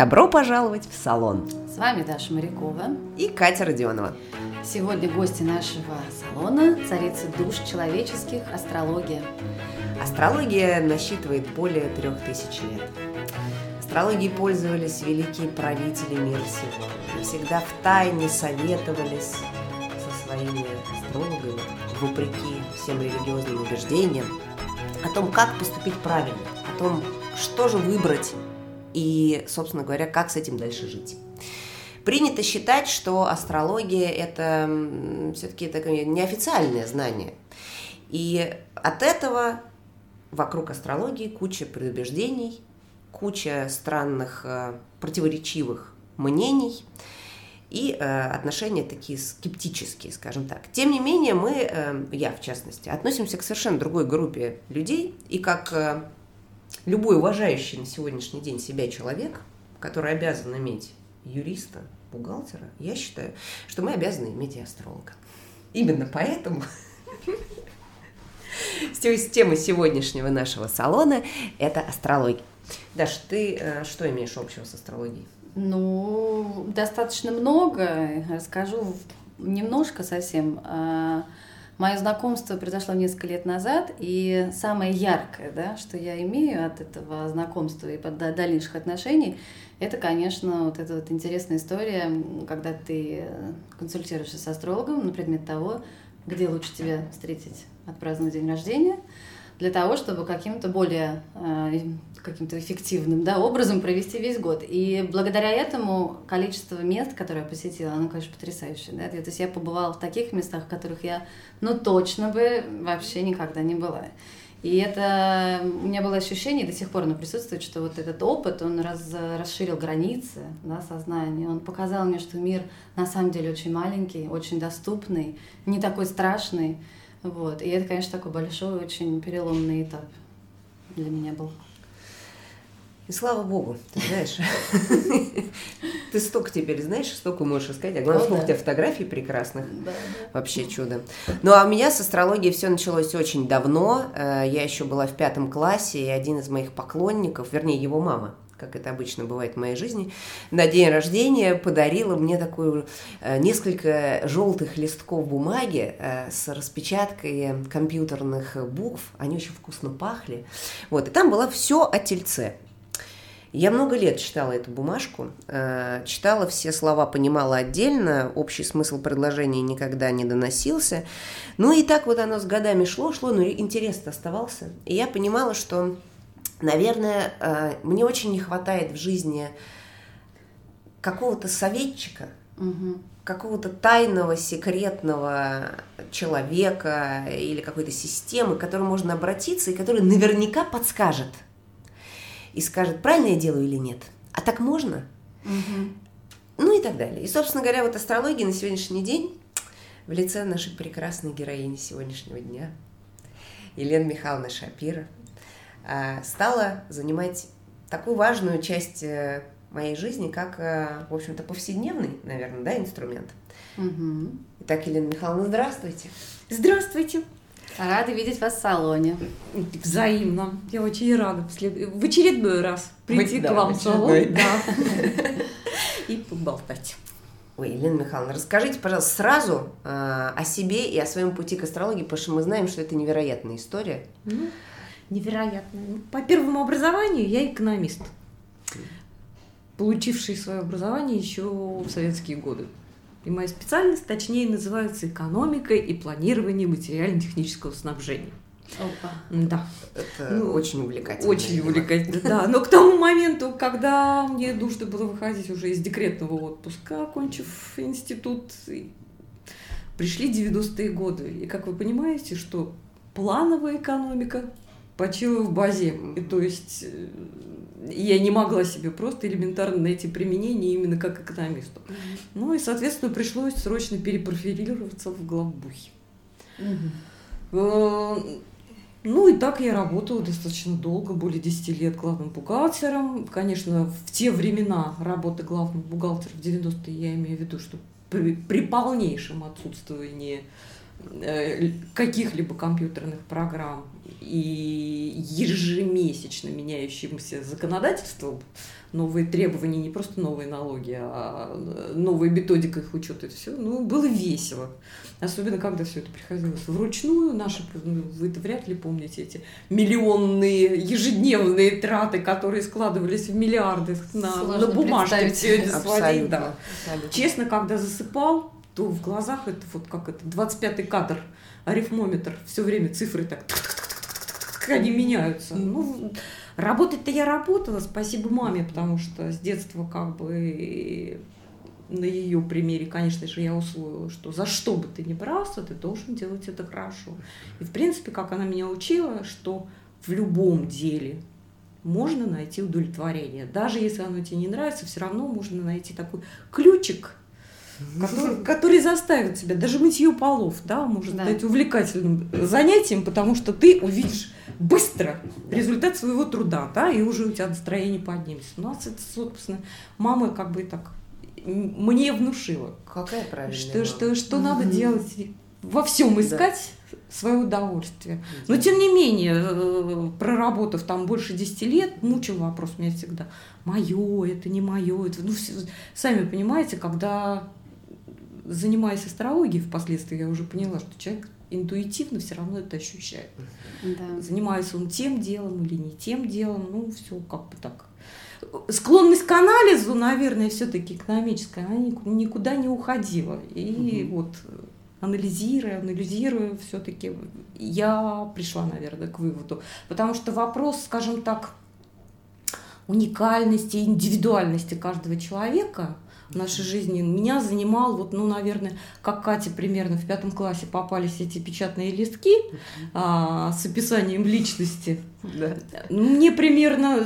Добро пожаловать в салон! С вами Даша Морякова и Катя Родионова. Сегодня гости нашего салона – царица душ человеческих – астрология. Астрология насчитывает более трех тысяч лет. Астрологией пользовались великие правители мира сего. Всегда в тайне советовались со своими астрологами, вопреки всем религиозным убеждениям, о том, как поступить правильно, о том, что же выбрать и, собственно говоря, как с этим дальше жить. Принято считать, что астрология – это все-таки такое неофициальное знание. И от этого вокруг астрологии куча предубеждений, куча странных э, противоречивых мнений и э, отношения такие скептические, скажем так. Тем не менее, мы, э, я в частности, относимся к совершенно другой группе людей, и как любой уважающий на сегодняшний день себя человек, который обязан иметь юриста, бухгалтера, я считаю, что мы обязаны иметь и астролога. Именно поэтому тема сегодняшнего нашего салона – это астрология. Даш, ты э, что имеешь общего с астрологией? Ну, достаточно много. Расскажу немножко совсем. Мое знакомство произошло несколько лет назад, и самое яркое, да, что я имею от этого знакомства и дальнейших отношений, это, конечно, вот эта вот интересная история, когда ты консультируешься с астрологом на предмет того, где лучше тебя встретить, отпраздновать день рождения – для того, чтобы каким-то более э, каким-то эффективным да, образом провести весь год. И благодаря этому количество мест, которые я посетила, оно, конечно, потрясающее. Да? То есть я побывала в таких местах, в которых я, ну, точно бы вообще никогда не была. И это у меня было ощущение, до сих пор оно присутствует, что вот этот опыт, он раз, расширил границы да, сознания, он показал мне, что мир на самом деле очень маленький, очень доступный, не такой страшный, вот. И это, конечно, такой большой, очень переломный этап для меня был. И слава богу, ты знаешь, ты столько теперь знаешь, столько можешь искать, а главное, сколько у тебя фотографий прекрасных, вообще чудо. Ну, а у меня с астрологией все началось очень давно, э, я еще была в пятом классе, и один из моих поклонников, вернее, его мама, как это обычно бывает в моей жизни, на день рождения подарила мне такую э, несколько желтых листков бумаги э, с распечаткой компьютерных букв. Они очень вкусно пахли. Вот, и там было все о тельце. Я много лет читала эту бумажку, э, читала все слова, понимала отдельно, общий смысл предложения никогда не доносился. Ну и так вот оно с годами шло, шло, но интерес оставался. И я понимала, что наверное, э, мне очень не хватает в жизни какого-то советчика, угу. какого-то тайного, секретного человека или какой-то системы, к которой можно обратиться и который наверняка подскажет и скажет, правильно я делаю или нет. А так можно? Угу. Ну и так далее. И, собственно говоря, вот астрология на сегодняшний день в лице нашей прекрасной героини сегодняшнего дня, Елены Михайловны Шапира – стала занимать такую важную часть э, моей жизни, как, э, в общем-то, повседневный, наверное, да, инструмент. Угу. Итак, Елена Михайловна, здравствуйте. Здравствуйте. Рада видеть вас в салоне. Взаимно. Я очень рада в очередной раз прийти Вы, к да, вам в салон. Да. И поболтать. Ой, Елена Михайловна, расскажите, пожалуйста, сразу э, о себе и о своем пути к астрологии, потому что мы знаем, что это невероятная история. Mm-hmm невероятно. По первому образованию я экономист, получивший свое образование еще в советские годы. И моя специальность, точнее, называется экономика и планирование материально-технического снабжения. Опа. Да. Это ну, очень увлекательно. Очень увлекательно, да. Но к тому моменту, когда мне нужно было выходить уже из декретного отпуска, окончив институт, пришли 90-е годы. И как вы понимаете, что плановая экономика почила в базе. И то есть э, я не могла себе просто элементарно найти применение именно как экономисту. Mm-hmm. Ну и, соответственно, пришлось срочно перепрофилироваться в главбухе. Mm-hmm. Ну и так я работала достаточно долго, более 10 лет главным бухгалтером. Конечно, в те времена работы главного бухгалтера в 90-е я имею в виду, что при, при полнейшем отсутствовании э, каких-либо компьютерных программ и ежемесячно меняющимся законодательством, новые требования, не просто новые налоги, а новые методика их учета, это все, ну, было весело. Особенно, когда все это приходилось вручную, наши, ну, вы это вряд ли помните, эти миллионные ежедневные траты, которые складывались в миллиарды на, на бумажке все это сводить. Да. Честно, когда засыпал, то в глазах это вот как это, 25-й кадр, арифмометр, все время цифры так они меняются. Ну, работать-то я работала, спасибо маме, потому что с детства как бы на ее примере, конечно же, я усвоила, что за что бы ты ни брался, ты должен делать это хорошо. И, в принципе, как она меня учила, что в любом деле можно найти удовлетворение. Даже если оно тебе не нравится, все равно можно найти такой ключик, который, который заставит тебя, даже мытье полов, да, может да. стать увлекательным занятием, потому что ты увидишь быстро результат своего труда, да, и уже у тебя настроение поднимется. У нас это, собственно, мама как бы так мне внушила. Какая правильная Что, мама. что, что mm-hmm. надо делать, во всем искать да. свое удовольствие. Но тем не менее, э, проработав там больше 10 лет, мучил вопрос меня всегда. Мое, это не мое. Это, ну, все, сами понимаете, когда занимаясь астрологией, впоследствии я уже поняла, что человек интуитивно все равно это ощущает. Да. Занимается он тем делом или не тем делом, ну, все как бы так. Склонность к анализу, наверное, все-таки экономическая, она никуда не уходила. И угу. вот анализируя, анализируя, все-таки я пришла, наверное, к выводу. Потому что вопрос, скажем так, уникальности, индивидуальности каждого человека – нашей жизни. Меня занимал, вот, ну, наверное, как Катя примерно в пятом классе попались эти печатные листки а, с описанием личности. Да. Мне примерно,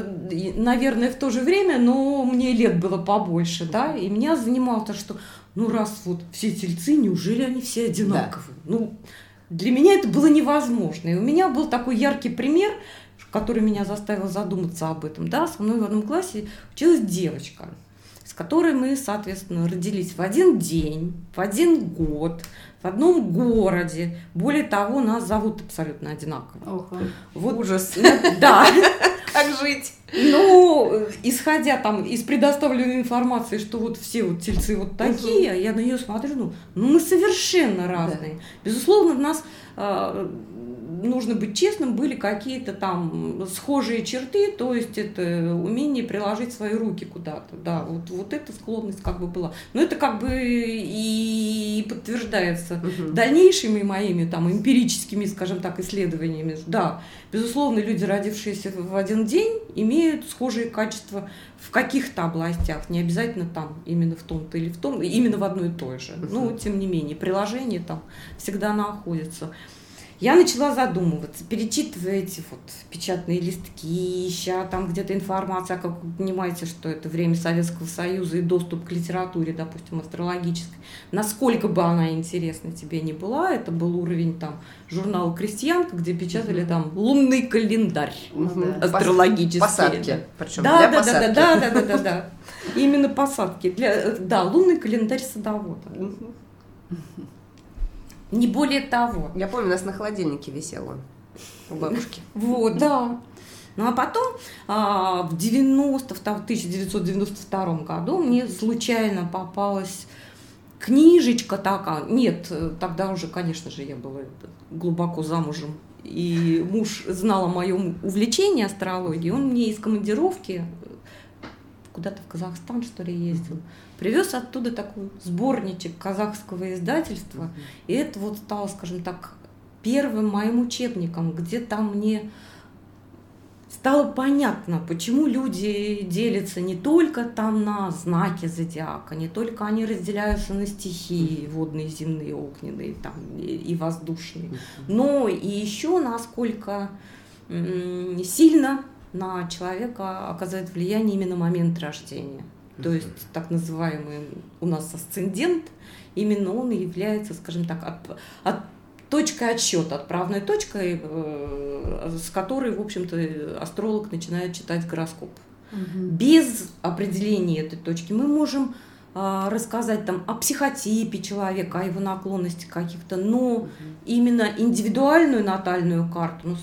наверное, в то же время, но мне лет было побольше, да, и меня занимало то, что, ну, раз вот все тельцы, неужели они все одинаковые? Да. Ну, для меня это было невозможно. И у меня был такой яркий пример, который меня заставил задуматься об этом. Да, со мной в одном классе училась девочка которой мы, соответственно, родились в один день, в один год, в одном городе. Более того, нас зовут абсолютно одинаково. Ого. Вот, Ужас. Да. Как жить? Ну, исходя там из предоставленной информации, что вот все вот тельцы вот такие, угу. я на нее смотрю, ну, ну мы совершенно разные. Да. Безусловно, нас а, нужно быть честным, были какие-то там схожие черты, то есть это умение приложить свои руки куда-то, да, вот, вот эта склонность как бы была. Но это как бы и подтверждается угу. дальнейшими моими там эмпирическими, скажем так, исследованиями. Да, безусловно, люди, родившиеся в один день, имеют схожие качества в каких-то областях, не обязательно там, именно в том-то или в том, именно в одной и той же. Но, тем не менее, приложение там всегда находится я начала задумываться, перечитывая эти вот печатные листки, ища там где-то информация, как вы понимаете, что это время Советского Союза и доступ к литературе, допустим, астрологической. Насколько бы она интересна тебе не была, это был уровень там журнала «Крестьянка», где печатали угу. там лунный календарь угу. астрологический. Посадки, причем да, для да, посадки. Да, да, да, да, да, да. Именно посадки. Для, да, лунный календарь садовода. Не более того. Я помню, у нас на холодильнике висел он у бабушки. Вот, да. Ну а потом а, в 90, в 1992 году мне случайно попалась книжечка такая. Нет, тогда уже, конечно же, я была глубоко замужем. И муж знал о моем увлечении астрологией. Он мне из командировки куда-то в Казахстан, что ли, ездил. Привез оттуда такой сборничек казахского издательства. И это вот стало, скажем так, первым моим учебником, где там мне стало понятно, почему люди делятся не только там на знаки зодиака, не только они разделяются на стихии водные, земные, огненные там, и воздушные, но и еще насколько сильно на человека оказывает влияние именно момент рождения. То есть так называемый у нас асцендент, именно он является, скажем так, от, от точкой отсчета, отправной точкой, э, с которой, в общем-то, астролог начинает читать гороскоп. Угу. Без определения этой точки мы можем а, рассказать там о психотипе человека, о его наклонности каких-то, но угу. именно индивидуальную натальную карту ну,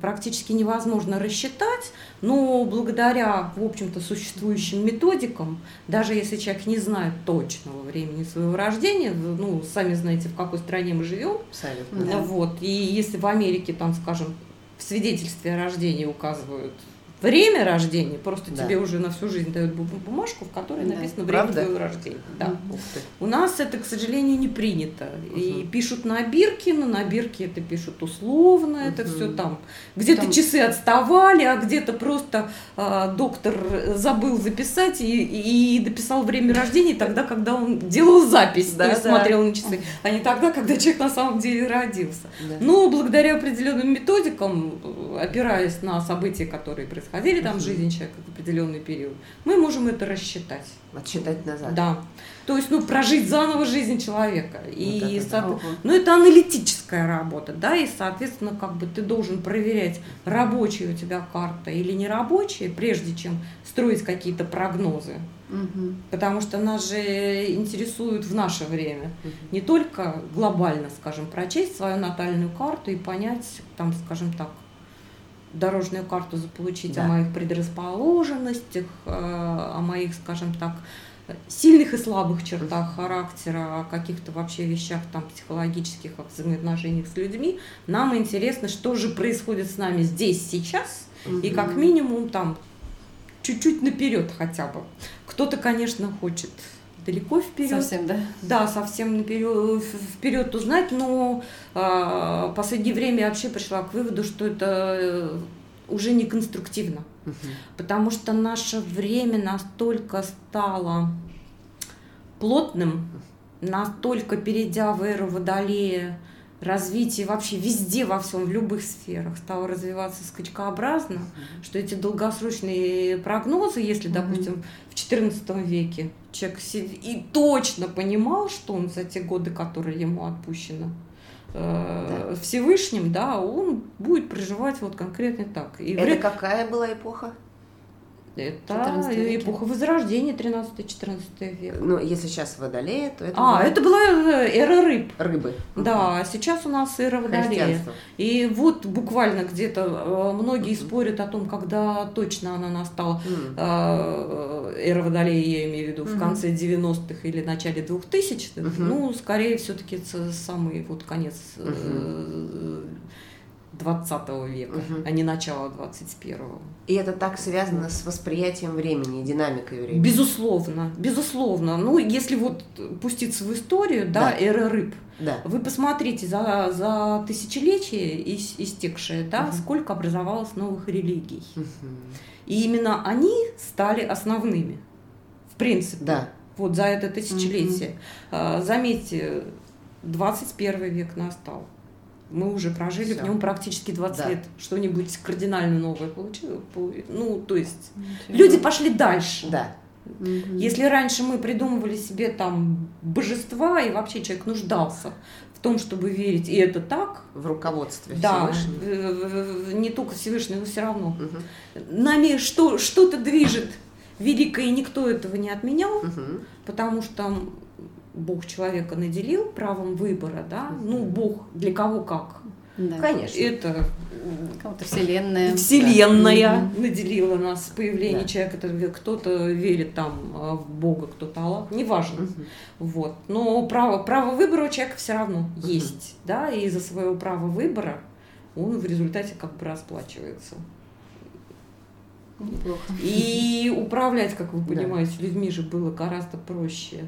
практически невозможно рассчитать, но благодаря, в общем-то, существующим методикам, даже если человек не знает точного времени своего рождения, ну, сами знаете, в какой стране мы живем, Абсолютно. Да. Вот, и если в Америке, там, скажем, в свидетельстве о рождении указывают время рождения, просто да. тебе уже на всю жизнь дают бумажку, в которой да. написано время Правда? твоего рождения. Да. У нас это, к сожалению, не принято. Угу. И пишут на бирке, но на бирке это пишут условно, угу. это все там. Где-то там... часы отставали, а где-то просто а, доктор забыл записать и, и дописал время рождения тогда, когда он делал запись, да, есть да. смотрел на часы, а не тогда, когда человек на самом деле родился. Да. Но благодаря определенным методикам, опираясь на события, которые происходят, происходили там в жизни человека в определенный период, мы можем это рассчитать. Отсчитать назад. Да. То есть, ну, прожить заново жизнь человека. Вот и, это, со... ну, это аналитическая работа, да, и, соответственно, как бы ты должен проверять, рабочая у тебя карта или не рабочая, прежде чем строить какие-то прогнозы. Угу. Потому что нас же интересует в наше время угу. не только глобально, скажем, прочесть свою натальную карту и понять, там, скажем так, дорожную карту заполучить да. о моих предрасположенностях, э, о моих, скажем так, сильных и слабых чертах характера, о каких-то вообще вещах там психологических, о взаимоотношениях с людьми. Нам интересно, что же происходит с нами здесь, сейчас, угу. и как минимум там чуть-чуть наперед хотя бы. Кто-то, конечно, хочет далеко вперед. Совсем, да? Да, совсем наперед, вперед узнать, но э, в последнее время я вообще пришла к выводу, что это э, уже не конструктивно. Угу. Потому что наше время настолько стало плотным, настолько перейдя в эру Водолея, развитие вообще везде, во всем, в любых сферах стало развиваться скачкообразно, mm-hmm. что эти долгосрочные прогнозы, если, допустим, в XIV веке человек и точно понимал, что он за те годы, которые ему отпущено, э, да. Всевышним, да, он будет проживать вот конкретно так. И Это вряд... какая была эпоха? Это эпоха Возрождения, 13-14 век. Ну, если сейчас Водолея, то это... А, было... это была э, эра рыб. Рыбы. Да, сейчас у нас эра Водолея. И вот буквально где-то э, многие uh-huh. спорят о том, когда точно она настала. Uh-huh. Эра Водолея, я имею в виду, uh-huh. в конце 90-х или начале 2000-х. Uh-huh. Ну, скорее все-таки самый вот конец uh-huh 20 века, угу. а не начало 21-го. И это так связано с восприятием времени, динамикой времени? Безусловно, безусловно. Ну, если вот пуститься в историю, да, да эры рыб, да. вы посмотрите за, за тысячелетие истекшее, да, угу. сколько образовалось новых религий. Угу. И именно они стали основными, в принципе. Да. Вот за это тысячелетие. Угу. Заметьте, 21 век настал мы уже прожили Всё. в нем практически 20 да. лет. Что-нибудь кардинально новое получилось. Ну, то есть Ничего. люди пошли дальше. Да. Если раньше мы придумывали себе там божества, и вообще человек нуждался в том, чтобы верить, и это так. В руководстве да, Всевышнего. Не только Всевышнего, но все равно. Угу. Нами что, что-то движет великое, и никто этого не отменял, угу. потому что Бог человека наделил правом выбора, да, ну, Бог для кого как. Да. Конечно. Это Кого-то вселенная. Вселенная да. наделила нас появление да. человека. Кто-то верит там а, в Бога, кто-то Аллах, неважно. Угу. Вот. Но право, право выбора у человека все равно угу. есть, да, и из-за своего права выбора он в результате как бы расплачивается. Неплохо. И управлять, как вы понимаете, да. людьми же было гораздо проще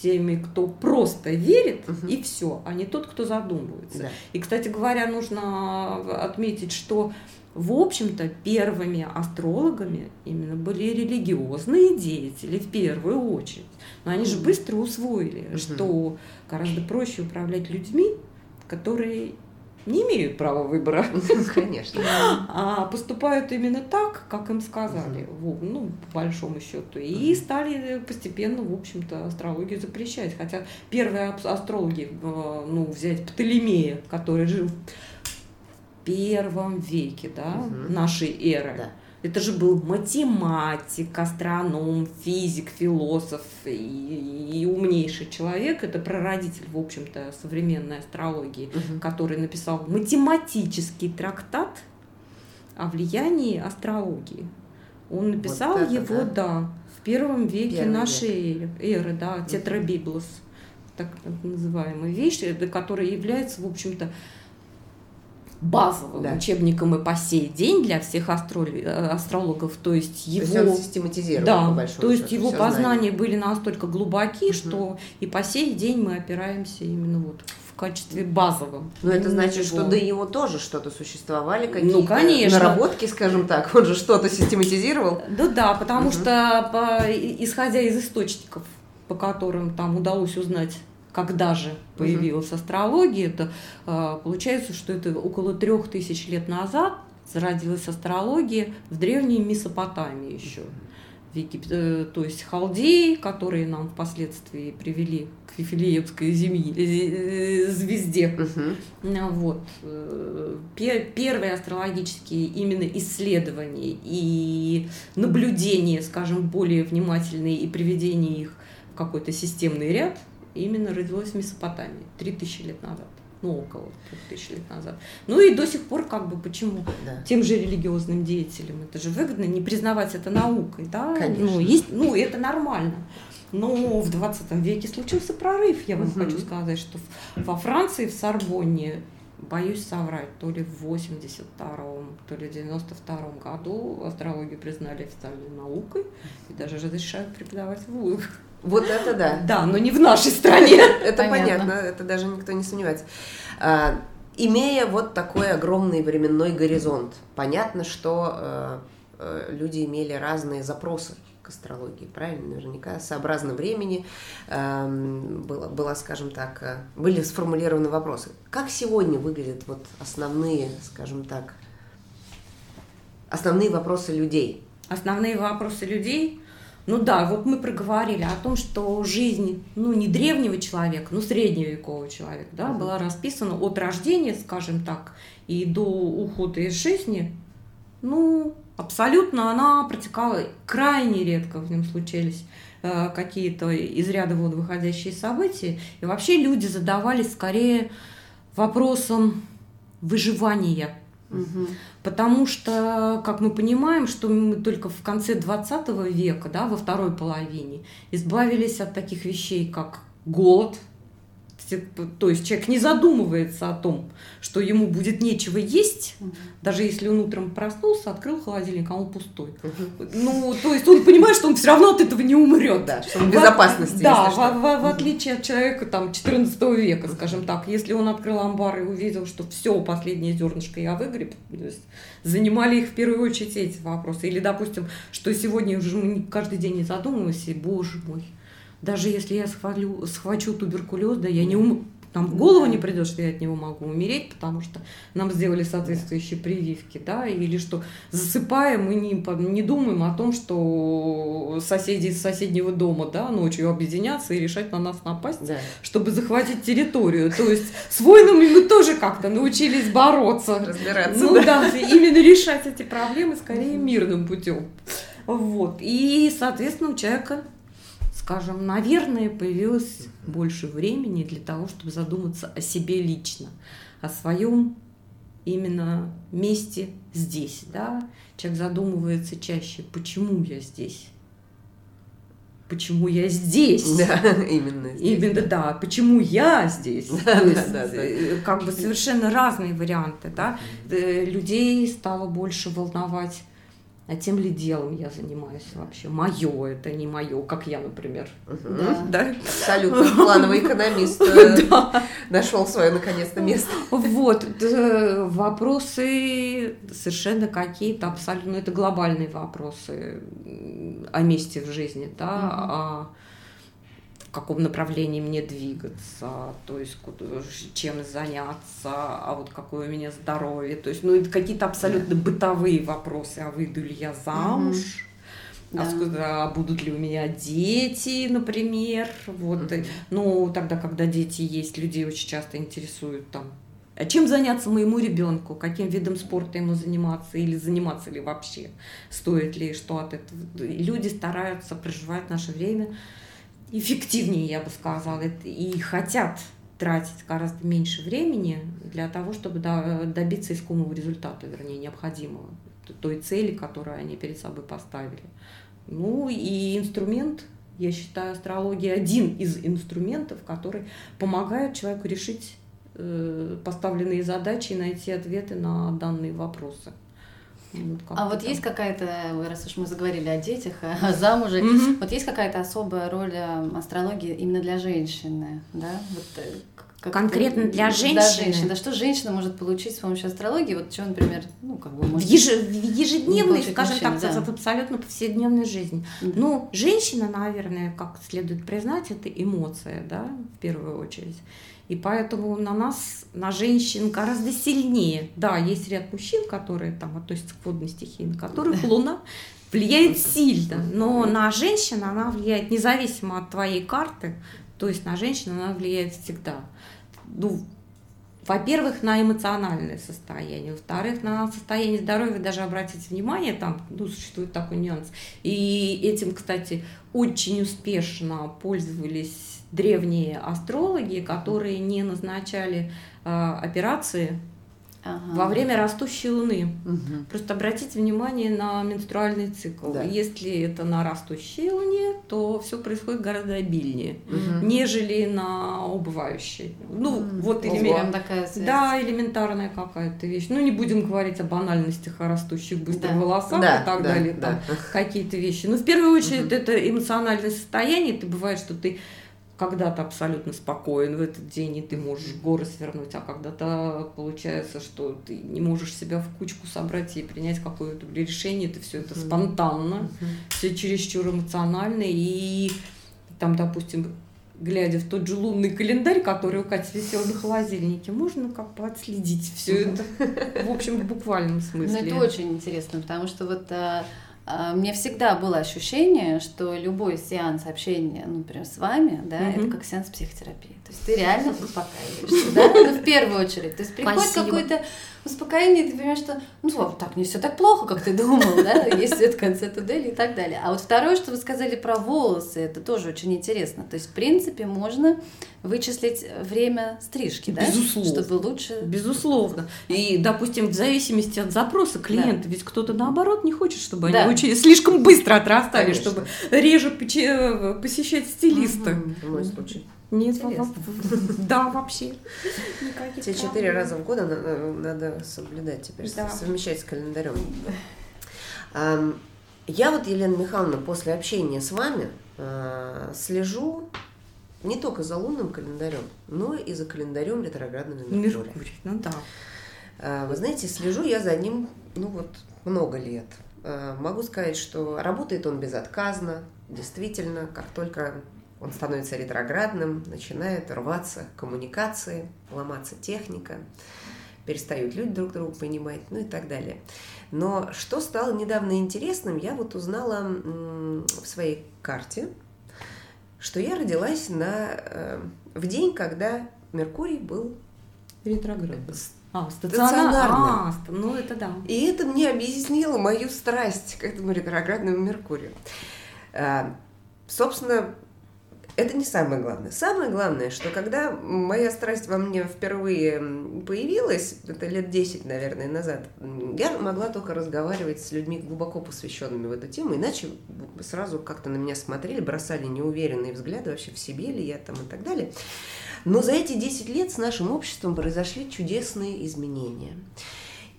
теми, кто просто верит, угу. и все, а не тот, кто задумывается. Да. И, кстати говоря, нужно отметить, что в общем-то, первыми астрологами именно были религиозные деятели в первую очередь. Но они же быстро усвоили, угу. что гораздо проще управлять людьми, которые не имеют права выбора. Конечно. А поступают именно так, как им сказали, ну, по большому счету. И стали постепенно, в общем-то, астрологию запрещать. Хотя первые астрологи, э, ну, взять Птолемея, который жил в первом веке, да, нашей эры. Это же был математик, астроном, физик, философ и, и умнейший человек. Это прародитель, в общем-то, современной астрологии, угу. который написал математический трактат о влиянии астрологии. Он написал вот это, его, да? да, в первом веке Первый нашей век. эры, да, тетрабиблос, так называемая вещь, которая является, в общем-то, базовым да. учебником и по сей день для всех астрологов. То есть его... То есть он да, по большому То есть счету, его познания знания. были настолько глубоки, угу. что и по сей день мы опираемся именно вот в качестве базового. Но это значит, его. что до него тоже что-то существовали, ну, какие-то ну, конечно. наработки, скажем так, он же что-то систематизировал. Да, да, потому угу. что по, исходя из источников, по которым там удалось узнать когда же появилась угу. астрология, это а, получается, что это около трех тысяч лет назад зародилась астрология в древней Месопотамии еще. В Египте, э, то есть халдеи, которые нам впоследствии привели к Вифилеевской земле, э, звезде. Угу. Вот. Первые астрологические именно исследования и наблюдения, скажем, более внимательные и приведение их в какой-то системный ряд – именно родилось в Месопотамии 3000 лет назад. Ну, около 3000 лет назад. Ну и до сих пор, как бы, почему да. тем же религиозным деятелям это же выгодно не признавать это наукой, да? Конечно. Ну, есть, ну, это нормально. Но в 20 веке случился прорыв, я вам угу. хочу сказать, что во Франции, в Сорбонне, боюсь соврать, то ли в 82-м, то ли в 92-м году астрологию признали официальной наукой и даже разрешают преподавать в вузах. Вот это да. Да, но не в нашей стране. Это понятно, это даже никто не сомневается. А, имея вот такой огромный временной горизонт, понятно, что э, э, люди имели разные запросы к астрологии, правильно? Наверняка сообразно времени эм, было, было, скажем так, э, были сформулированы вопросы. Как сегодня выглядят вот основные, скажем так, основные вопросы людей? Основные вопросы людей ну да, вот мы проговорили о том, что жизнь, ну не древнего человека, но средневекового человека, да, была расписана от рождения, скажем так, и до ухода из жизни, ну, абсолютно она протекала крайне редко в нем случались э, какие-то из ряда вон выходящие события. И вообще люди задавались скорее вопросом выживания Угу. Потому что, как мы понимаем, что мы только в конце 20 века, да, во второй половине, избавились от таких вещей, как голод, то есть человек не задумывается о том, что ему будет нечего есть, угу. даже если он утром проснулся, открыл холодильник, а он пустой. Угу. Ну, то есть он понимает, что он все равно от этого не умрет. Да, что он в безопасности. Да, в, в, в отличие от человека там 14 века, скажем так, если он открыл амбар и увидел, что все, последнее зернышко я выгреб, то есть занимали их в первую очередь эти вопросы. Или, допустим, что сегодня уже мы каждый день не задумываемся, боже мой, даже если я схвалю, схвачу туберкулез, да, я не ум... Нам в голову не придет, что я от него могу умереть, потому что нам сделали соответствующие прививки, да, или что засыпаем мы не, не думаем о том, что соседи из соседнего дома, да, ночью объединятся и решать на нас напасть, да. чтобы захватить территорию. То есть с войнами мы тоже как-то научились бороться. Разбираться. Ну да, да именно решать эти проблемы скорее мирным путем. Вот. И, соответственно, у человека скажем, наверное, появилось больше времени для того, чтобы задуматься о себе лично, о своем именно месте здесь, да. Человек задумывается чаще, почему я здесь, почему я здесь. Да, именно здесь. Именно, да, почему я здесь. Да, То есть, да, да, да. Э, как бы совершенно разные варианты, да. Э, людей стало больше волновать а тем ли делом я занимаюсь вообще? Мое это не мое, как я, например. Угу. Да? да? Абсолютно. Плановый экономист э, нашел свое наконец-то место. Вот. Вопросы совершенно какие-то абсолютно, это глобальные вопросы о месте в жизни, да, в каком направлении мне двигаться, то есть чем заняться, а вот какое у меня здоровье, то есть ну это какие-то абсолютно бытовые вопросы, а выйду ли я замуж, mm-hmm. а, да. а будут ли у меня дети, например, вот, mm-hmm. ну тогда, когда дети есть, людей очень часто интересуют там А чем заняться моему ребенку, каким видом спорта ему заниматься? Или заниматься ли вообще, стоит ли что от этого. Люди стараются проживать наше время эффективнее, я бы сказала, и хотят тратить гораздо меньше времени для того, чтобы добиться искомого результата, вернее, необходимого, той цели, которую они перед собой поставили. Ну и инструмент, я считаю, астрология один из инструментов, который помогает человеку решить э, поставленные задачи и найти ответы на данные вопросы. Вот а вот там. есть какая-то, раз уж мы заговорили о детях, о замуже, mm-hmm. вот есть какая-то особая роль э, астрологии именно для женщины, да? Вот, э, как Конкретно для женщины? Для женщины. Да что женщина может получить с помощью астрологии? Вот что, например, ну, как бы может... В, еж... в ежедневной, скажем мужчина, так, да. в абсолютно повседневной жизни. Mm-hmm. Ну, женщина, наверное, как следует признать, это эмоция, да, в первую очередь. И поэтому на нас, на женщин гораздо сильнее. Да, есть ряд мужчин, которые там относятся к водной стихии, на которых Луна влияет сильно. Но на женщин она влияет независимо от твоей карты. То есть на женщину она влияет всегда. Ну, во-первых, на эмоциональное состояние, во-вторых, на состояние здоровья, даже обратите внимание, там ну, существует такой нюанс. И этим, кстати, очень успешно пользовались древние астрологи, которые не назначали э, операции ага. во время растущей луны. Угу. Просто обратите внимание на менструальный цикл. Да. Если это на растущей луне, то все происходит гораздо обильнее, угу. нежели на убывающей. Ну, угу. вот элемент... такая связь. Да, элементарная какая-то вещь. Ну, не будем говорить о банальностях, о растущих быстрых да. волосах да, и так да, далее, да. там какие-то вещи. Но в первую очередь угу. это эмоциональное состояние. Это бывает, что ты когда то абсолютно спокоен в этот день, и ты можешь горы свернуть, а когда-то получается, что ты не можешь себя в кучку собрать и принять какое-то решение, это все это спонтанно, mm-hmm. все чересчур эмоционально, и там, допустим, глядя в тот же лунный календарь, который у Кати висел на холодильнике, можно как бы отследить все это, в общем, в буквальном смысле. Ну, это очень интересно, потому что вот а, мне всегда было ощущение, что любой сеанс общения, ну, например, с вами, да, mm-hmm. это как сеанс психотерапии. То есть ты реально успокаиваешься, да, ну, в первую очередь. То есть приходит какой-то успокоение, ты понимаешь, что ну так, не все так плохо, как ты думал, да, есть свет в конце туннеля и так далее. А вот второе, что вы сказали про волосы, это тоже очень интересно. То есть, в принципе, можно вычислить время стрижки, да? Безусловно. Чтобы лучше... Безусловно. И, допустим, в зависимости от запроса клиента, да. ведь кто-то наоборот не хочет, чтобы да. они очень слишком быстро отрастали, Конечно. чтобы реже посещать стилиста. Угу, в мой случай. Нет, да, вообще. Те четыре раза в год надо соблюдать теперь, совмещать с календарем. Я вот, Елена Михайловна, после общения с вами а, слежу не только за лунным календарем, но и за календарем ретроградного Меркурия. Меркурий, ну да. А, вы знаете, слежу я за ним, ну вот, много лет. А, могу сказать, что работает он безотказно, действительно, как только он становится ретроградным, начинает рваться коммуникации, ломаться техника, перестают люди друг друга понимать, ну и так далее. Но что стало недавно интересным, я вот узнала в своей карте, что я родилась на, э, в день, когда Меркурий был ретроградным. А, стационарным. А, ну это да. И это мне объяснило мою страсть к этому ретроградному Меркурию. А, собственно, это не самое главное. Самое главное, что когда моя страсть во мне впервые появилась, это лет 10, наверное, назад, я могла только разговаривать с людьми глубоко посвященными в эту тему, иначе сразу как-то на меня смотрели, бросали неуверенные взгляды вообще в себе ли я там и так далее. Но за эти 10 лет с нашим обществом произошли чудесные изменения.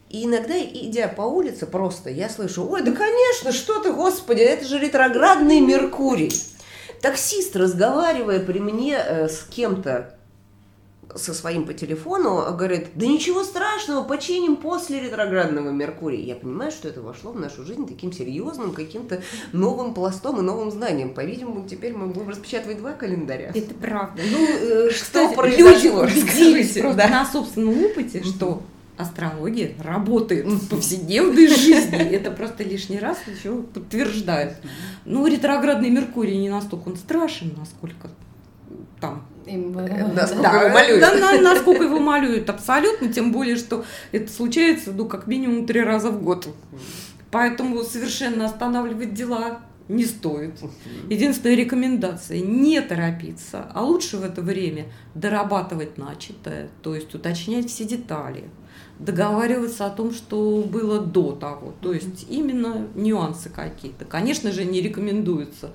И иногда, идя по улице просто, я слышу, ой, да конечно, что ты, господи, это же ретроградный Меркурий. Таксист, разговаривая при мне э, с кем-то, со своим по телефону, говорит, да ничего страшного, починим после ретроградного Меркурия. Я понимаю, что это вошло в нашу жизнь таким серьезным каким-то новым пластом и новым знанием. По-видимому, теперь мы будем распечатывать два календаря. Это правда. Ну, э, что произошло? Люди просто да. на собственном опыте, что астрология работает в повседневной жизни. Это просто лишний раз еще подтверждает. Ну, ретроградный Меркурий не настолько он страшен, насколько там Им, насколько да, его малюют. Да, на, насколько его малюют, абсолютно, тем более, что это случается, ну, как минимум три раза в год. Поэтому совершенно останавливать дела не стоит. Единственная рекомендация – не торопиться, а лучше в это время дорабатывать начатое, то есть уточнять все детали, договариваться о том, что было до того, то есть именно нюансы какие-то. Конечно же, не рекомендуется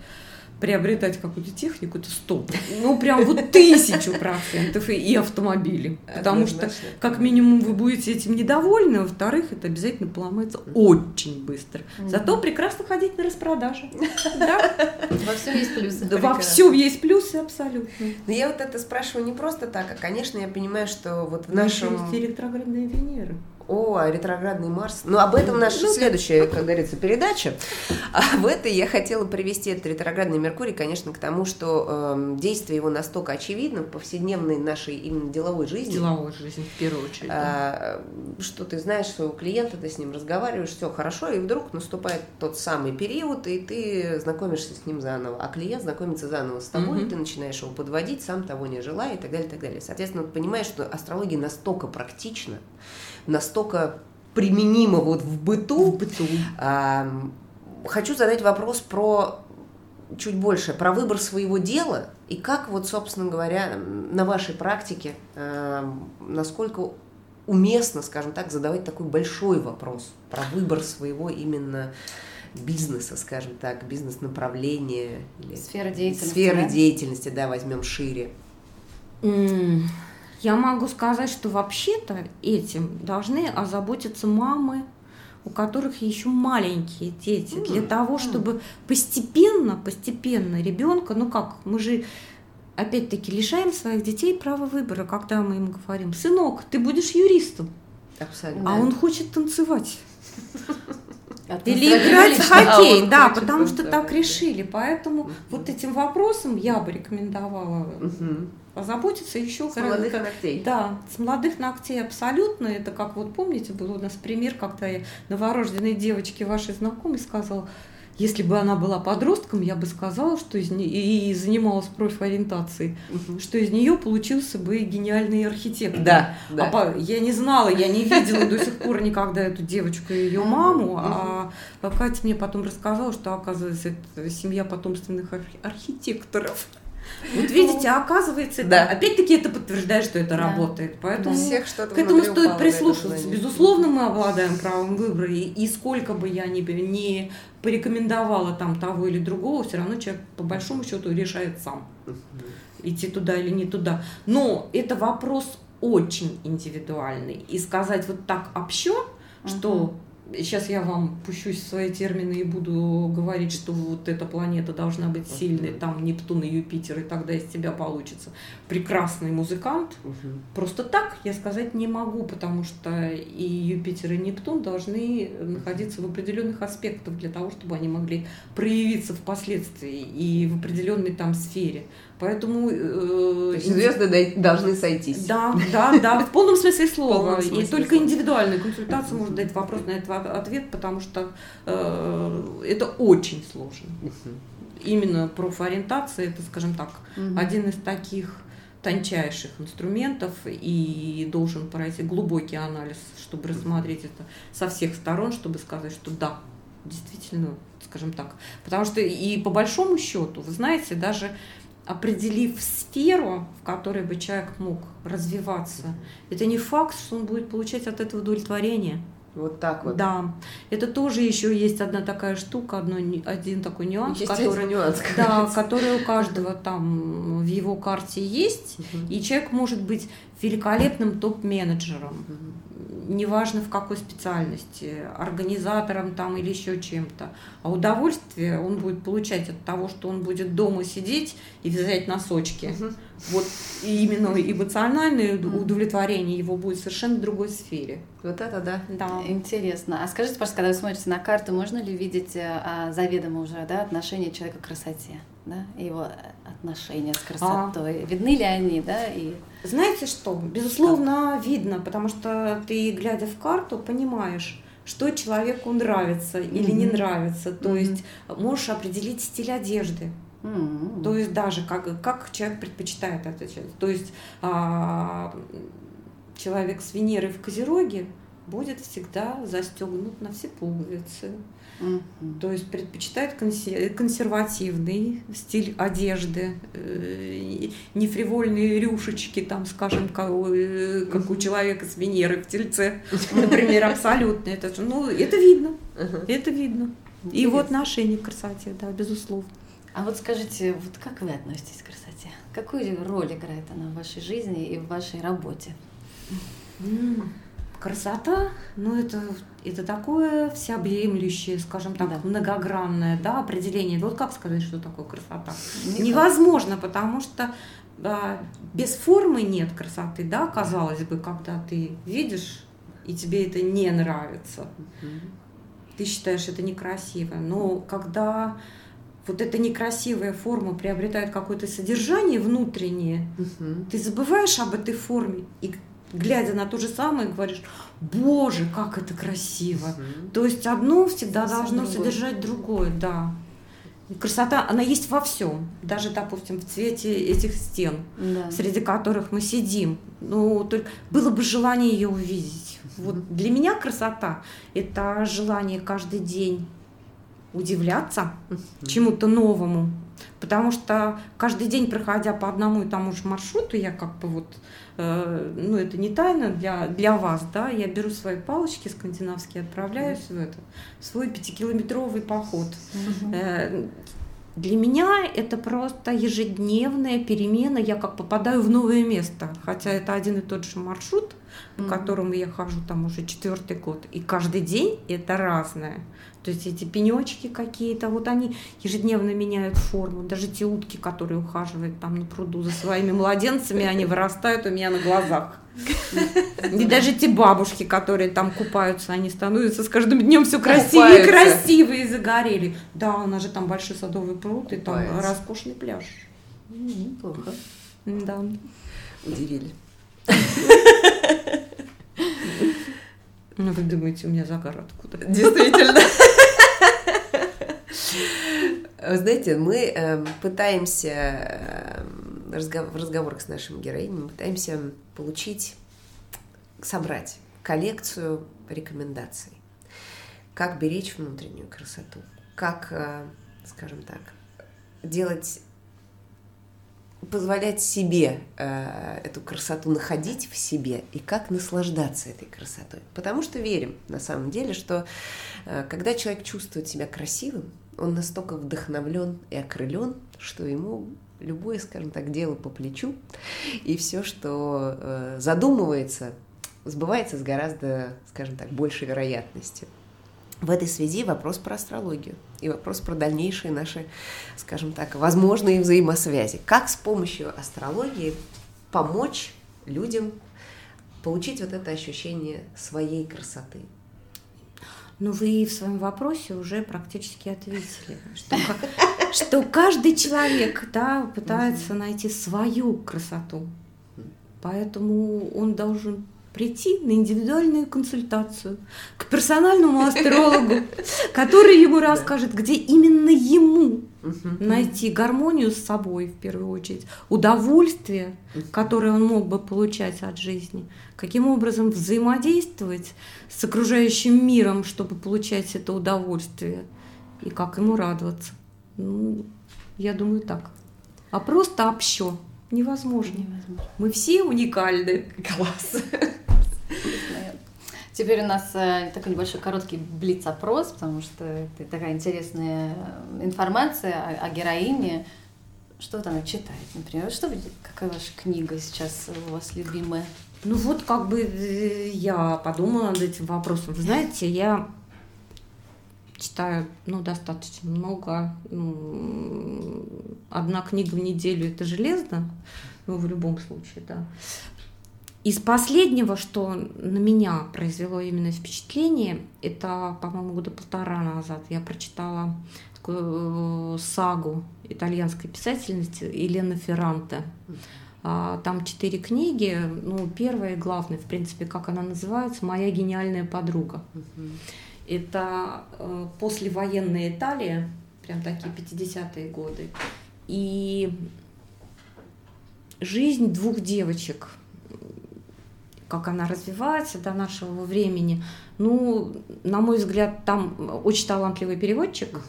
приобретать какую-то технику, это стоп. Ну, прям вот тысячу процентов и, автомобили. Потому что, как минимум, вы будете этим недовольны, во-вторых, это обязательно поломается очень быстро. Зато прекрасно ходить на распродажи. Во всем есть плюсы. Во всем есть плюсы, абсолютно. Но я вот это спрашиваю не просто так, а, конечно, я понимаю, что вот в нашем... Есть ретроградные Венеры. О, ретроградный Марс. Ну, об этом наша ну, следующая, как говорится, передача. А в этой я хотела привести этот ретроградный Меркурий, конечно, к тому, что э, действие его настолько очевидно в повседневной нашей именно деловой жизни. Деловой жизни, в первую очередь. Да. Э, что ты знаешь своего клиента, ты с ним разговариваешь, все хорошо, и вдруг наступает тот самый период, и ты знакомишься с ним заново, а клиент знакомится заново с тобой, mm-hmm. и ты начинаешь его подводить, сам того не желая, и так далее, и так далее. Соответственно, понимаешь, что астрология настолько практична, настолько применимо вот в быту. В быту. А, хочу задать вопрос про чуть больше, про выбор своего дела и как вот, собственно говоря, на вашей практике, а, насколько уместно, скажем так, задавать такой большой вопрос про выбор своего именно бизнеса, скажем так, бизнес-направления. Сферы деятельности. Сферы да? деятельности, да, возьмем шире. Mm. Я могу сказать, что вообще-то этим должны озаботиться мамы, у которых еще маленькие дети, mm. для того, чтобы постепенно, постепенно ребенка, ну как, мы же опять-таки лишаем своих детей права выбора, когда мы им говорим, сынок, ты будешь юристом, Абсолютно. а он хочет танцевать. Или играть в хоккей, а да, потому что так решили. Поэтому вот этим вопросом я бы рекомендовала позаботиться еще. С молодых ногтей. Да, с молодых ногтей абсолютно. Это как вот помните, был у нас пример, когда я новорожденной девочке вашей знакомой сказала, если бы она была подростком, я бы сказала, что из не... и занималась профориентацией, угу. что из нее получился бы гениальный архитектор. Да, да. А по... я не знала, я не видела до сих пор никогда эту девочку и ее маму, а Катя мне потом рассказала, что оказывается это семья потомственных архитекторов. Вот видите, оказывается, да. опять-таки это подтверждает, что это да. работает. Поэтому Всех к этому стоит прислушиваться. Безусловно, мы обладаем правом выбора, и, и сколько бы я ни, ни порекомендовала там того или другого, все равно человек по большому счету решает сам, идти туда или не туда. Но это вопрос очень индивидуальный. И сказать вот так общо, что сейчас я вам пущусь в свои термины и буду говорить, что вот эта планета должна быть сильной, там Нептун и Юпитер, и тогда из тебя получится прекрасный музыкант. Угу. Просто так я сказать не могу, потому что и Юпитер, и Нептун должны находиться в определенных аспектах для того, чтобы они могли проявиться впоследствии и в определенной там сфере. Поэтому... Э, То есть звезды должны сойтись. Да, да, да, в полном смысле слова. Полном смысле и только слова. индивидуальная консультация может дать вопрос на этот ответ, потому что э, это очень сложно. Именно профориентация, это, скажем так, угу. один из таких тончайших инструментов и должен пройти глубокий анализ, чтобы рассмотреть это со всех сторон, чтобы сказать, что да, действительно, скажем так. Потому что и по большому счету, вы знаете, даже определив сферу, в которой бы человек мог развиваться, это не факт, что он будет получать от этого удовлетворение. Вот так вот. Да. Это тоже еще есть одна такая штука, одно, один такой нюанс, есть который, нюанс, да, который у каждого там в его карте есть, угу. и человек может быть великолепным топ-менеджером, угу. Неважно в какой специальности, организатором там или еще чем-то. А удовольствие он будет получать от того, что он будет дома сидеть и вязать носочки. Угу. Вот и именно эмоциональное удовлетворение его будет в совершенно другой сфере. Вот это да. Да. Интересно. А скажите, пожалуйста, когда вы смотрите на карту, можно ли видеть а, заведомо уже да, отношение человека к красоте? Да? Его отношения с красотой. А. Видны ли они, да? И... Знаете что? Безусловно, как? видно, потому что ты, глядя в карту, понимаешь, что человеку нравится или mm-hmm. не нравится. То mm-hmm. есть можешь определить стиль одежды Mm-hmm. То есть даже как, как человек предпочитает это. То есть а, человек с Венерой в Козероге будет всегда застегнут на все пуговицы. Mm-hmm. То есть предпочитает консервативный стиль одежды, э, не фривольные рюшечки, там, скажем, как, э, как у человека с Венерой в тельце, например, абсолютно. Это, ну, это видно, это видно. И вот отношение к красоте, да, безусловно. А вот скажите, вот как вы относитесь к красоте? Какую роль играет она в вашей жизни и в вашей работе? Красота, ну это, это такое всеобъемлющее, скажем так, да. многогранное да, определение. Вот как сказать, что такое красота? Никак. Невозможно, потому что да, без формы нет красоты, да, казалось бы, когда ты видишь, и тебе это не нравится. Угу. Ты считаешь это некрасиво. Но когда вот эта некрасивая форма приобретает какое-то содержание внутреннее, угу. ты забываешь об этой форме и глядя на то же самое, говоришь, боже, как это красиво. Mm-hmm. То есть одно всегда Совсем должно другое. содержать другое, да. И красота, она есть во всем, даже, допустим, в цвете этих стен, да. среди которых мы сидим. Ну, только было бы желание ее увидеть. Вот для меня красота – это желание каждый день удивляться чему-то новому, потому что каждый день, проходя по одному и тому же маршруту, я как бы вот Э, ну, это не тайна для, для вас, да, я беру свои палочки скандинавские, отправляюсь в это, в свой пятикилометровый поход. Mm-hmm. Для меня это просто ежедневная перемена, я как попадаю в новое место, хотя это один и тот же маршрут, по mm-hmm. которому я хожу там уже четвертый год, и каждый день это разное. То есть эти пенечки какие-то, вот они ежедневно меняют форму. Даже те утки, которые ухаживают там на пруду за своими младенцами, они вырастают у меня на глазах. И даже те бабушки, которые там купаются, они становятся с каждым днем все красивее и красивее и загорели. Да, у нас же там большой садовый пруд и там Купается. роскошный пляж. Неплохо. Да. Удивили. Ну, вы думаете, у меня загар откуда? Действительно. Вы знаете, мы э, пытаемся э, в разговорах с нашими героинями, пытаемся получить, собрать коллекцию рекомендаций. Как беречь внутреннюю красоту, как, э, скажем так, делать позволять себе э, эту красоту находить в себе и как наслаждаться этой красотой. Потому что верим на самом деле, что э, когда человек чувствует себя красивым, он настолько вдохновлен и окрылен, что ему любое, скажем так, дело по плечу, и все, что э, задумывается, сбывается с гораздо, скажем так, большей вероятностью. В этой связи вопрос про астрологию и вопрос про дальнейшие наши, скажем так, возможные взаимосвязи. Как с помощью астрологии помочь людям получить вот это ощущение своей красоты? Ну, вы в своем вопросе уже практически ответили, что, что каждый человек да, пытается найти свою красоту. Поэтому он должен прийти на индивидуальную консультацию к персональному астрологу, который ему расскажет, где именно ему найти гармонию с собой в первую очередь, удовольствие, которое он мог бы получать от жизни, каким образом взаимодействовать с окружающим миром, чтобы получать это удовольствие, и как ему радоваться. Ну, я думаю так. А просто общо невозможно. невозможно. Мы все уникальны. Класс. Теперь у нас э, такой небольшой короткий блиц-опрос, потому что это такая интересная информация о, о героине. Что она читает, например? Что какая ваша книга сейчас у вас любимая? Ну вот как бы э, я подумала над этим вопросом. Вы знаете, я читаю ну, достаточно много. Одна книга в неделю это железно, ну, в любом случае, да. Из последнего, что на меня произвело именно впечатление, это, по-моему, года полтора назад я прочитала такую э, сагу итальянской писательницы Елены Ферранте. А, там четыре книги. Ну, первая и главная, в принципе, как она называется, «Моя гениальная подруга». Это э, послевоенная Италия, прям такие 50-е годы. и жизнь двух девочек, как она развивается до нашего времени, ну, на мой взгляд, там очень талантливый переводчик.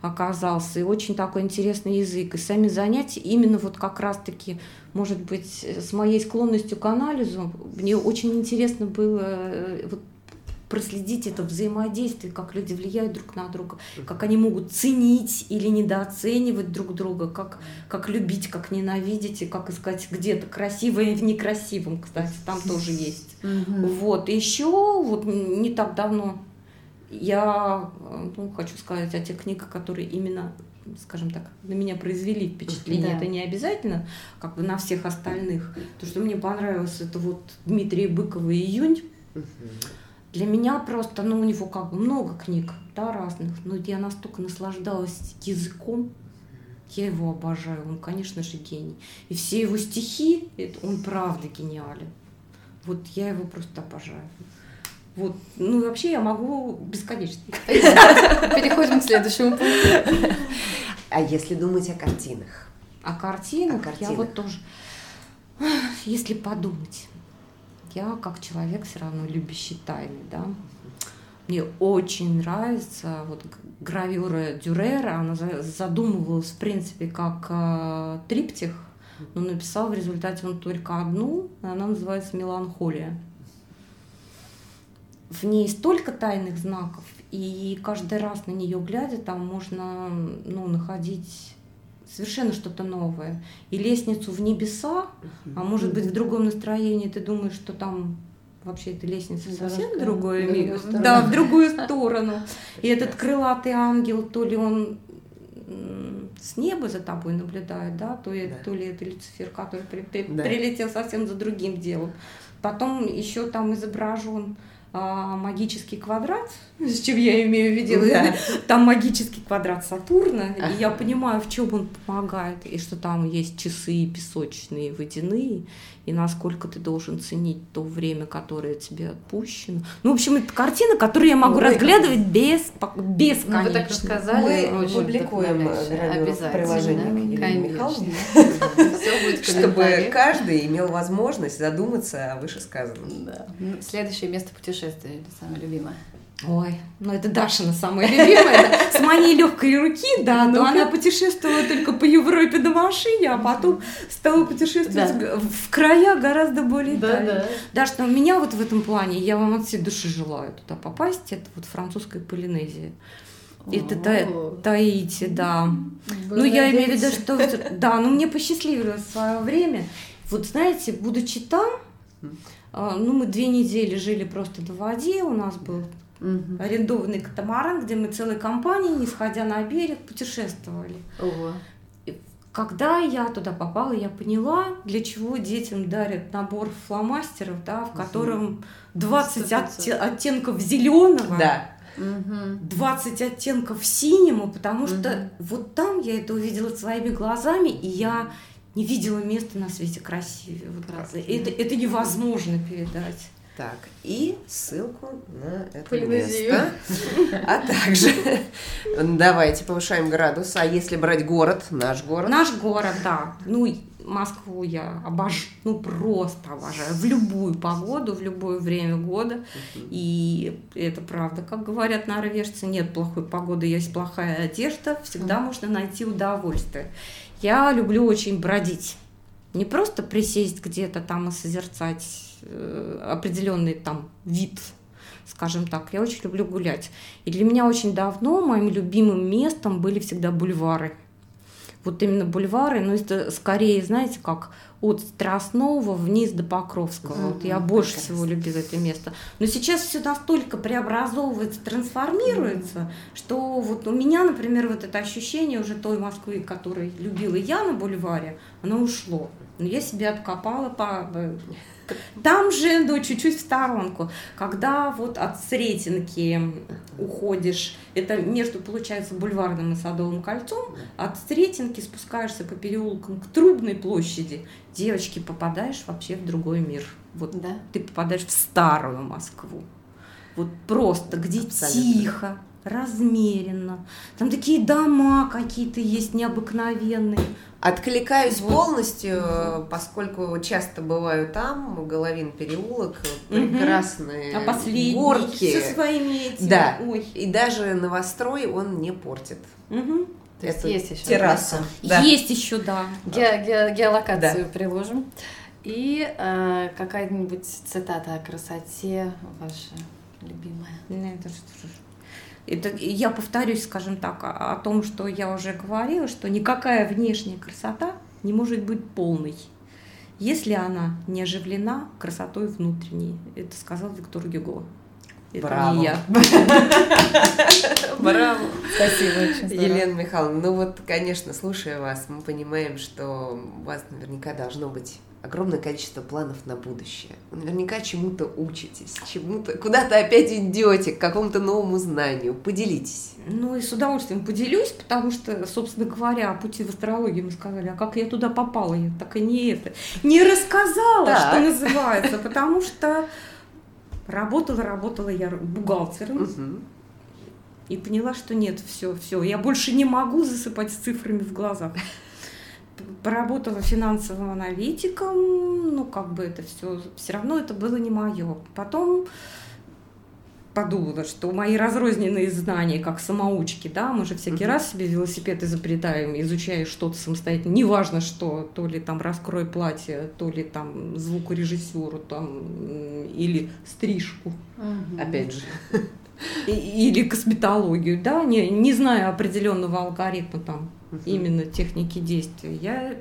Оказался, и очень такой интересный язык. И сами занятия именно вот как раз-таки, может быть, с моей склонностью к анализу, мне очень интересно было э, вот проследить это взаимодействие, как люди влияют друг на друга, как они могут ценить или недооценивать друг друга, как, как любить, как ненавидеть, и как искать где-то красивое в некрасивом, кстати, там тоже есть. Вот, еще вот не так давно я ну, хочу сказать о тех книгах, которые именно скажем так, на меня произвели впечатление. Да. Это не обязательно, как бы на всех остальных. То, что мне понравилось, это вот Дмитрий Быкова «Июнь». Угу. Для меня просто, ну, у него как бы много книг, да, разных, но я настолько наслаждалась языком, я его обожаю, он, конечно же, гений. И все его стихи, это, он правда гениален. Вот я его просто обожаю. Вот. Ну и вообще я могу бесконечно. Переходим к следующему пункту. А если думать о картинах? О картинах? О картинах. Я вот тоже... Если подумать, я как человек все равно любящий тайны, да, мне очень нравится вот гравюра Дюрера, она задумывалась в принципе как э, триптих, но написал в результате он только одну, она называется «Меланхолия» в ней столько тайных знаков, и каждый раз на нее глядя, там можно ну, находить совершенно что-то новое. И лестницу в небеса, а может быть в другом настроении ты думаешь, что там вообще эта лестница совсем другое мир. Да, в другую сторону. И этот крылатый ангел, то ли он с неба за тобой наблюдает, да, то, да. то ли это Люцифер, который при, при, да. прилетел совсем за другим делом. Потом еще там изображен магический квадрат, с чем я имею в виду, да. там магический квадрат Сатурна, и я понимаю, в чем он помогает, и что там есть часы песочные, водяные, и насколько ты должен ценить то время, которое тебе отпущено. Ну, в общем, это картина, которую я могу ну, разглядывать без, бесконечно. Ну, вы так рассказали. Мы публикуем приложение к Елене Михайловне, чтобы каждый имел возможность задуматься о вышесказанном. Да. Следующее место путешествия, самое любимое. Ой, ну это Дашина самая любимая. С моей легкой руки, да, но она путешествовала только по Европе на машине, а потом стала путешествовать в края гораздо более дальние. Даш, ну меня вот в этом плане, я вам от всей души желаю туда попасть, это вот французская Полинезия. Это та, Таити, да. Ну, я имею в виду, что... Да, ну мне посчастливилось в свое время. Вот знаете, будучи там, а, ну, мы две недели жили просто на воде, у нас был угу. арендованный катамаран, где мы целой компанией, не сходя на берег, путешествовали. Ого. когда я туда попала, я поняла, для чего детям дарят набор фломастеров, да, в котором 20 от, оттенков зеленого. Да. 20 оттенков синему, потому что вот там я это увидела своими глазами, и я не видела места на свете красивее. Вот это, это невозможно передать. Так, и ссылку на это Полинезию. место. А также давайте повышаем градус. А если брать город, наш город? Наш город, да. Ну, Москву я обожаю, ну просто обожаю. В любую погоду, в любое время года. И это правда, как говорят норвежцы, нет плохой погоды, есть плохая одежда. Всегда можно найти удовольствие. Я люблю очень бродить. Не просто присесть где-то там и созерцать определенный там вид, скажем так. Я очень люблю гулять. И для меня очень давно моим любимым местом были всегда бульвары. Вот именно бульвары, но это скорее, знаете, как от Страстного вниз до Покровского. Mm-hmm. Вот я больше Прекрасно. всего любила это место. Но сейчас все настолько преобразовывается, трансформируется, mm-hmm. что вот у меня, например, вот это ощущение уже той Москвы, которую любила я на бульваре, оно ушло. Но я себе откопала по там же, ну, чуть-чуть в сторонку. Когда вот от Сретенки уходишь, это между, получается, бульварным и Садовым кольцом, от Сретенки спускаешься по переулкам к Трубной площади, девочки, попадаешь вообще в другой мир. Вот да? ты попадаешь в старую Москву. Вот просто, где Абсолютно. тихо, размеренно. Там такие дома какие-то есть необыкновенные. Откликаюсь вот. полностью, поскольку часто бываю там, Головин переулок, прекрасные а последний, горки. Со своими этими. Да, Ой. и даже новострой он не портит. Угу. То есть есть еще терраса. Да. Есть еще, да. Ге ге геолокацию да. приложим. И э, какая-нибудь цитата о красоте ваша любимая. Ну, это что это, я повторюсь, скажем так, о, о том, что я уже говорила, что никакая внешняя красота не может быть полной, если она не оживлена красотой внутренней. Это сказал Виктор Гюго. Это Браво. не я. Браво. Спасибо очень Елена Михайловна, ну вот, конечно, слушая вас, мы понимаем, что у вас наверняка должно быть огромное количество планов на будущее. Вы наверняка чему-то учитесь, чему-то, куда-то опять идете, к какому-то новому знанию. Поделитесь. Ну и с удовольствием поделюсь, потому что, собственно говоря, о пути в астрологии мы сказали, а как я туда попала, я так и не это, не рассказала, так. что называется, потому что работала, работала я бухгалтером. Угу. И поняла, что нет, все, все, я больше не могу засыпать с цифрами в глазах поработала финансовым аналитиком, ну, как бы это все, все равно это было не мое. Потом подумала, что мои разрозненные знания, как самоучки, да, мы же всякий uh-huh. раз себе велосипед изобретаем, изучая что-то самостоятельно, неважно что, то ли там раскрой платье, то ли там звукорежиссеру, там, или стрижку. Uh-huh. Опять же. Или косметологию, да, не, не зная определенного алгоритма там угу. именно техники действия, я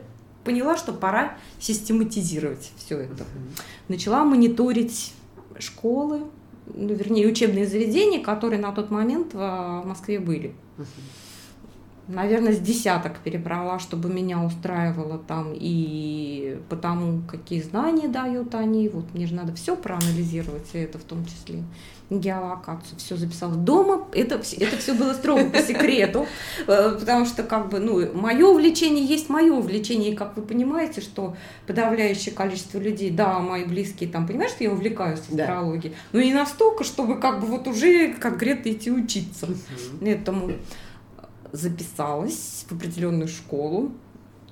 поняла, что пора систематизировать все это. Угу. Начала мониторить школы, ну, вернее, учебные заведения, которые на тот момент в Москве были. Угу. Наверное, с десяток перебрала, чтобы меня устраивало там и потому, какие знания дают они. Вот мне же надо все проанализировать, и это в том числе геолокацию, все записала дома. Это, это все было строго по секрету, э, потому что как бы, ну, мое увлечение есть мое увлечение, и как вы понимаете, что подавляющее количество людей, да, мои близкие там, понимаешь, что я увлекаюсь астрологией, да. но не настолько, чтобы как бы вот уже конкретно идти учиться. Этому записалась в определенную школу,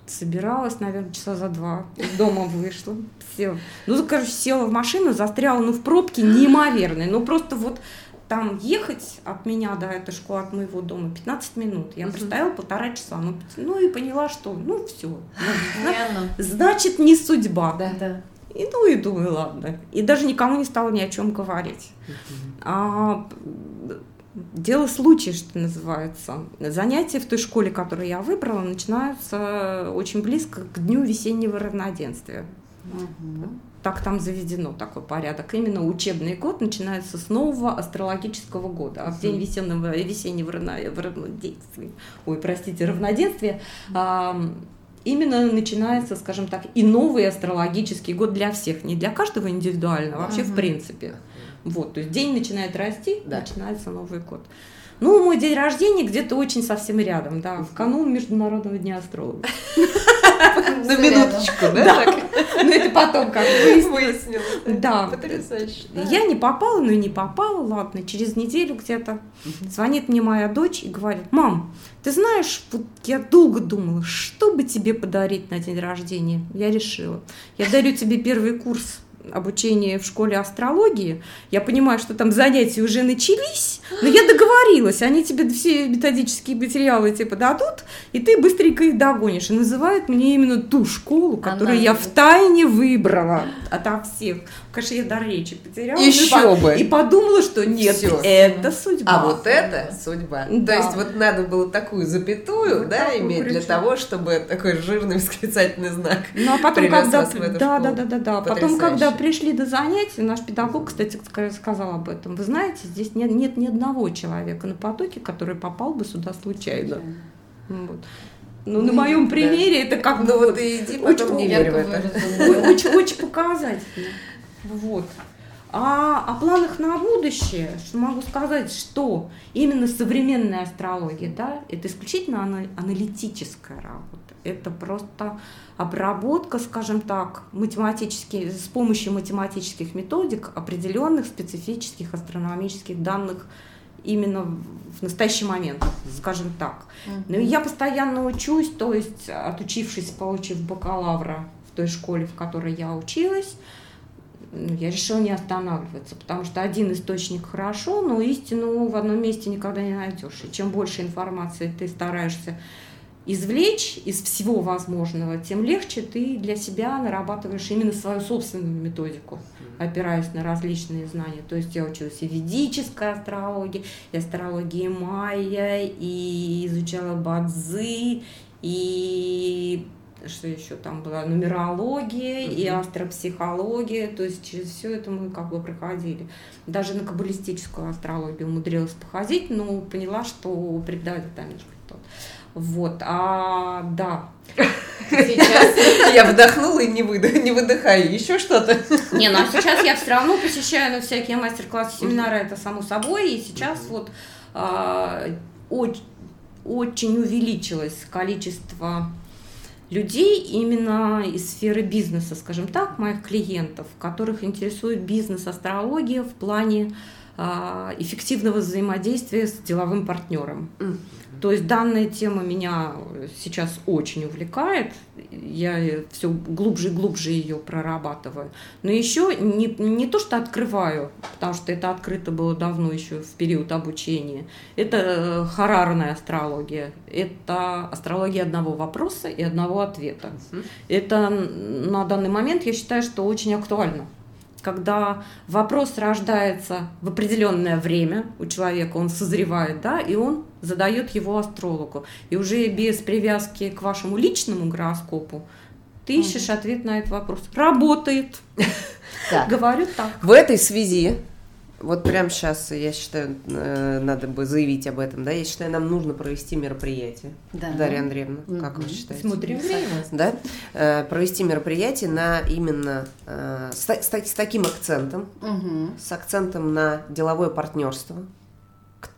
собиралась, наверное, часа за два. Из дома вышла. Села. Ну, короче, села в машину, застряла, ну, в пробке неимоверной. Ну, просто вот там ехать от меня до этой школы, от моего дома 15 минут. Я простояла полтора часа. Ну, ну и поняла, что ну все. Ну, значит, не судьба. Да, да. И ну и думаю, ладно. И даже никому не стала ни о чем говорить. А, Дело случая, что называется. Занятия в той школе, которую я выбрала, начинаются очень близко к дню весеннего равноденствия. Угу. Так там заведено такой порядок. Именно учебный год начинается с нового астрологического года. А в день весеннего, весеннего равноденствия, ой, простите, равноденствия, именно начинается, скажем так, и новый астрологический год для всех, не для каждого индивидуально, а вообще угу. в принципе. Вот, то есть день начинает расти, да. начинается Новый год. Ну, мой день рождения где-то очень совсем рядом, да, в канун Международного дня астролога. На минуточку, да? Ну, это потом как выяснилось. Да. Потрясающе. Я не попала, ну и не попала, ладно, через неделю где-то звонит мне моя дочь и говорит, мам, ты знаешь, вот я долго думала, что бы тебе подарить на день рождения. Я решила, я дарю тебе первый курс обучение в школе астрологии. Я понимаю, что там занятия уже начались, но я договорилась, они тебе все методические материалы типа дадут, и ты быстренько их догонишь. И называют мне именно ту школу, которую Она я в тайне выбрала ото всех. Конечно, я до речи потеряла. Еще и бы. И подумала, что нет, Всё. это судьба. А вот это судьба. Да. То есть вот надо было такую запятую, вот да, иметь крючок. для того, чтобы такой жирный восклицательный знак. Ну а потом, когда да, да, да, да, да, потом, когда пришли до занятий, наш педагог, кстати, сказал об этом. Вы знаете, здесь нет, нет ни одного человека на потоке, который попал бы сюда случайно. Вот. Ну, на моем примере это как бы... Ну вот иди, потом не верю в это. Очень, очень показательно. Вот. А о планах на будущее, что могу сказать, что именно современная астрология, да, это исключительно аналитическая работа. Это просто обработка, скажем так, математически, с помощью математических методик определенных специфических астрономических данных именно в настоящий момент, скажем так. Ну, я постоянно учусь, то есть отучившись, получив бакалавра в той школе, в которой я училась, я решила не останавливаться, потому что один источник хорошо, но истину в одном месте никогда не найдешь. И чем больше информации ты стараешься извлечь из всего возможного, тем легче ты для себя нарабатываешь именно свою собственную методику, опираясь на различные знания. То есть я училась и ведической астрологии, и астрологии майя, и изучала бадзы, и что еще там была, нумерология и астропсихология, то есть через все это мы как бы проходили. Даже на каббалистическую астрологию умудрилась походить, но поняла, что преподаватель там тот. Вот, а, да. Сейчас я вдохнула и не, выдох, не выдыхаю. Еще что-то? Не, ну а сейчас я все равно посещаю ну, всякие мастер-классы, семинары, это само собой. И сейчас вот а, очень, очень увеличилось количество людей именно из сферы бизнеса, скажем так, моих клиентов, которых интересует бизнес-астрология в плане а, эффективного взаимодействия с деловым партнером. То есть данная тема меня сейчас очень увлекает, я все глубже и глубже ее прорабатываю. Но еще не, не то, что открываю, потому что это открыто было давно еще в период обучения. Это э, харарная астрология. Это астрология одного вопроса и одного ответа. Это на данный момент я считаю, что очень актуально когда вопрос рождается в определенное время у человека, он созревает, да, и он задает его астрологу. И уже без привязки к вашему личному гороскопу ты ищешь ответ на этот вопрос. Работает. Говорю так. В этой связи вот прямо сейчас, я считаю, э, надо бы заявить об этом, да, я считаю, нам нужно провести мероприятие. Да. Дарья Андреевна, mm-hmm. как вы считаете? Смотрим время. Да, э, провести мероприятие на именно э, с, с, с таким акцентом, mm-hmm. с акцентом на деловое партнерство,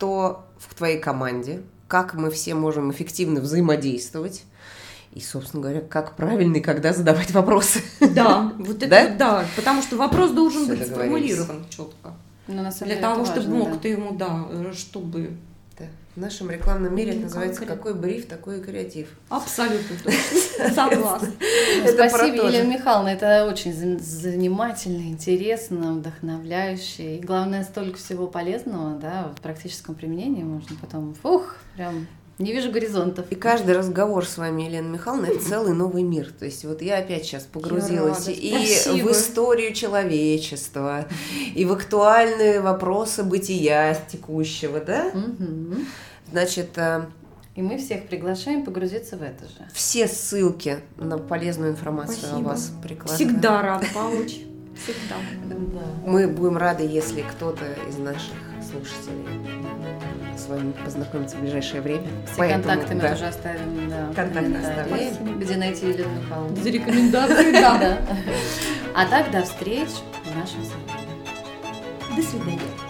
кто в твоей команде, как мы все можем эффективно взаимодействовать, и, собственно говоря, как правильно и когда задавать вопросы. Да, вот это да, да потому что вопрос должен Все быть сформулирован четко. Но на самом Для того, чтобы важно, мог да. ты ему, да, чтобы да. В нашем рекламном мире это называется «Какой бриф, такой и креатив». Абсолютно Согласна. Спасибо, Елена Михайловна. Это очень занимательно, интересно, вдохновляюще. И главное, столько всего полезного, да, в практическом применении можно потом, фух, прям не вижу горизонтов. И каждый разговор с вами, Елена Михайловна, это целый новый мир. То есть вот я опять сейчас погрузилась и Спасибо. в историю человечества, и в актуальные вопросы бытия текущего, да? Значит, э, и мы всех приглашаем погрузиться в это же. Все ссылки на полезную информацию Спасибо. о вас прикладываем. Всегда рада помочь. Всегда. Мы будем рады, если кто-то из наших слушателей с вами познакомиться в ближайшее время. Все Поэтому, контакты мы да. тоже оставим. Да, контакты оставим. Где найти Елену Михайловну. За рекомендации, да. А так, до встреч в нашем салоне. До свидания.